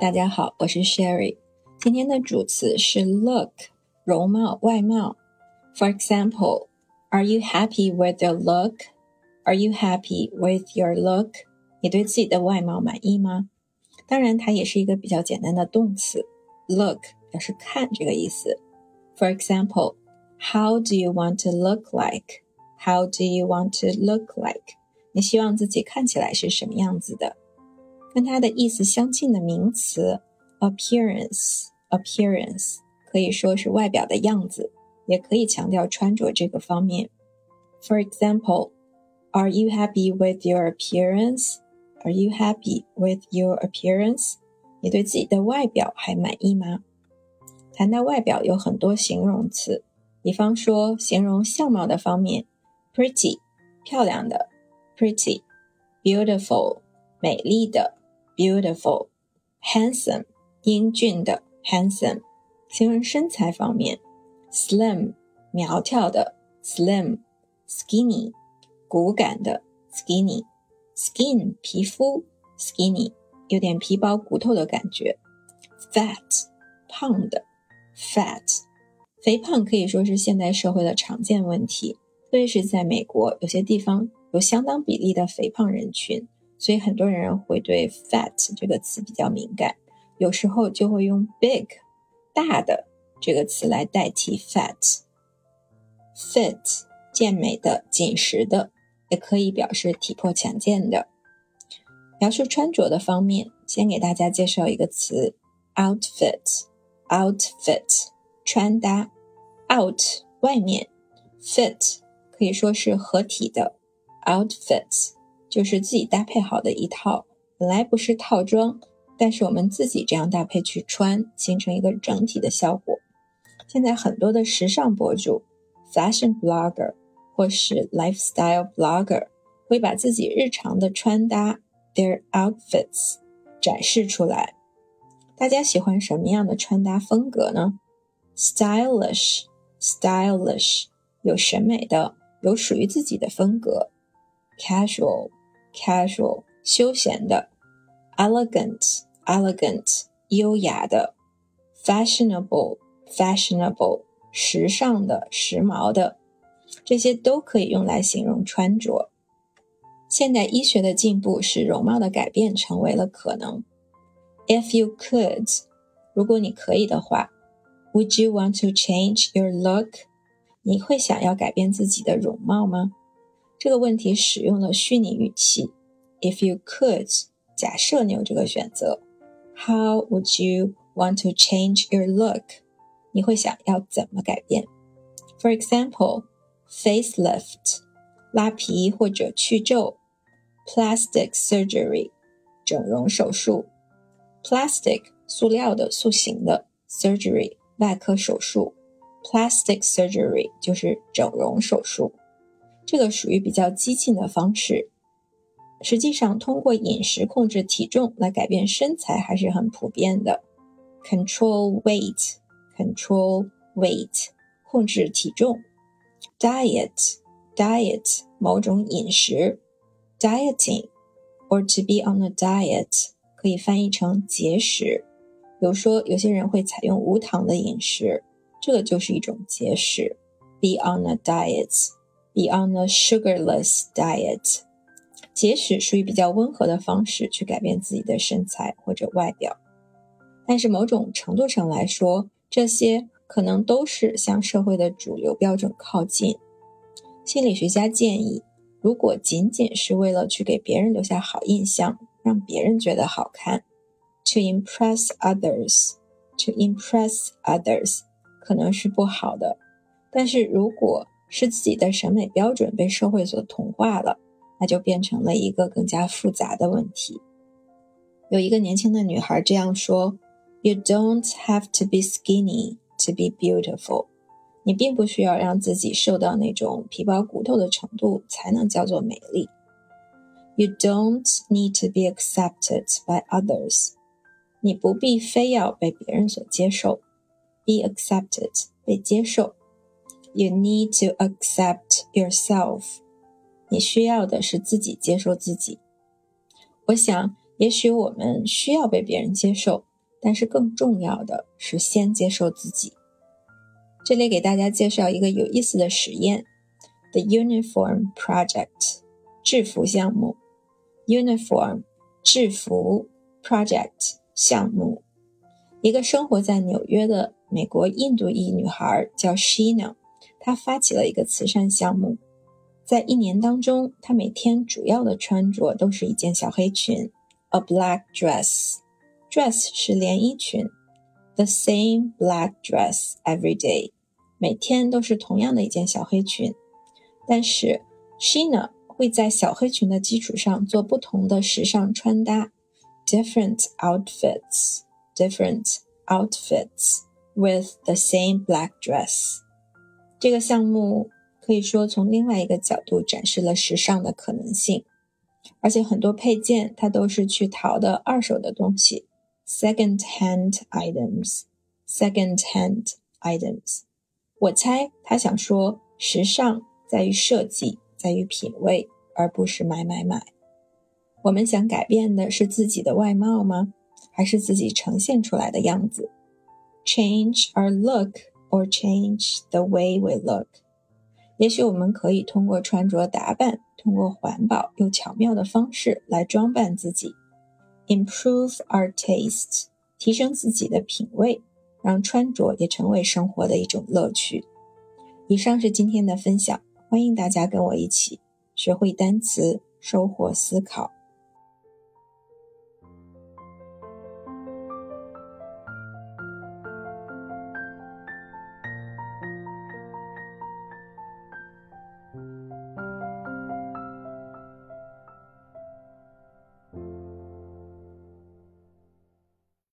大家好，我是 Sherry。今天的主词是 look，容貌、外貌。For example, Are you happy with your look? Are you happy with your look? 你对自己的外貌满意吗？当然，它也是一个比较简单的动词，look 表示看这个意思。For example, How do you want to look like? How do you want to look like? 你希望自己看起来是什么样子的？ 跟它的意思相近的名词 appearance，appearance 可以说是外表的样子，也可以强调穿着这个方面。For example, Are you happy with your appearance? Are you happy with your appearance? 你对自己的外表还满意吗？谈到外表，有很多形容词，比方说形容相貌的方面，pretty，漂亮的。pretty, beautiful, 美丽的 beautiful, handsome, 英俊的 handsome，形容身材方面，slim, 苗条的 slim, skinny, 骨感的 skinny, skin 皮肤 skinny 有点皮包骨头的感觉，fat 胖的 fat 肥胖可以说是现代社会的常见问题，特别是在美国有些地方。有相当比例的肥胖人群，所以很多人会对 “fat” 这个词比较敏感，有时候就会用 “big” 大的这个词来代替 “fat”。fit 健美的、紧实的，也可以表示体魄强健的。描述穿着的方面，先给大家介绍一个词：outfit。outfit 穿搭，out 外面，fit 可以说是合体的。Outfits 就是自己搭配好的一套，本来不是套装，但是我们自己这样搭配去穿，形成一个整体的效果。现在很多的时尚博主、fashion blogger 或是 lifestyle blogger 会把自己日常的穿搭 their outfits 展示出来。大家喜欢什么样的穿搭风格呢？Stylish，stylish 有审美的，有属于自己的风格。casual casual 休闲的，elegant elegant 优雅的，fashionable fashionable 时尚的、时髦的，这些都可以用来形容穿着。现代医学的进步使容貌的改变成为了可能。If you could，如果你可以的话，Would you want to change your look？你会想要改变自己的容貌吗？这个问题使用了虚拟语气。If you could，假设你有这个选择，How would you want to change your look？你会想要怎么改变？For example，facelift，拉皮或者去皱；plastic surgery，整容手术；plastic，塑料的、塑形的；surgery，外科手术。Plastic surgery 就是整容手术。 这个属于比较激进的方式。实际上，通过饮食控制体重来改变身材还是很普遍的。Control weight，control weight，控制体重。Diet，diet，某种饮食。Dieting，or to be on a diet，可以翻译成节食。比如说，有些人会采用无糖的饮食，这个就是一种节食。Be on a diet。Be on a sugarless diet，节食属于比较温和的方式去改变自己的身材或者外表，但是某种程度上来说，这些可能都是向社会的主流标准靠近。心理学家建议，如果仅仅是为了去给别人留下好印象，让别人觉得好看，to impress others，to impress others，可能是不好的。但是如果是自己的审美标准被社会所同化了，那就变成了一个更加复杂的问题。有一个年轻的女孩这样说：“You don't have to be skinny to be beautiful。你并不需要让自己瘦到那种皮包骨头的程度才能叫做美丽。You don't need to be accepted by others。你不必非要被别人所接受。Be accepted，被接受。” You need to accept yourself。你需要的是自己接受自己。我想也许我们需要被别人接受，但是更重要的是先接受自己。这里给大家介绍一个有意思的实验：The Uniform Project，制服项目。Uniform，制服，Project，项目。一个生活在纽约的美国印度裔女孩叫 Sheena，她发起了一个慈善项目。在一年当中，她每天主要的穿着都是一件小黑裙，a black dress。dress 是连衣裙，the same black dress every day。每天都是同样的一件小黑裙，但是 Sheena 会在小黑裙的基础上做不同的时尚穿搭，different outfits，different outfits with the same black dress。 这个项目可以说从另外一个角度展示了时尚的可能性，而且很多配件它都是去淘的二手的东西，second-hand items，second-hand items。我猜他想说，时尚在于设计，在于品味，而不是买买买。我们想改变的是自己的外貌吗？还是自己呈现出来的样子？Change our look or change the way we look。也许我们可以通过穿着打扮，通过环保又巧妙的方式来装扮自己，improve our taste，提升自己的品味。让穿着也成为生活的一种乐趣。以上是今天的分享，欢迎大家跟我一起学会单词，收获思考。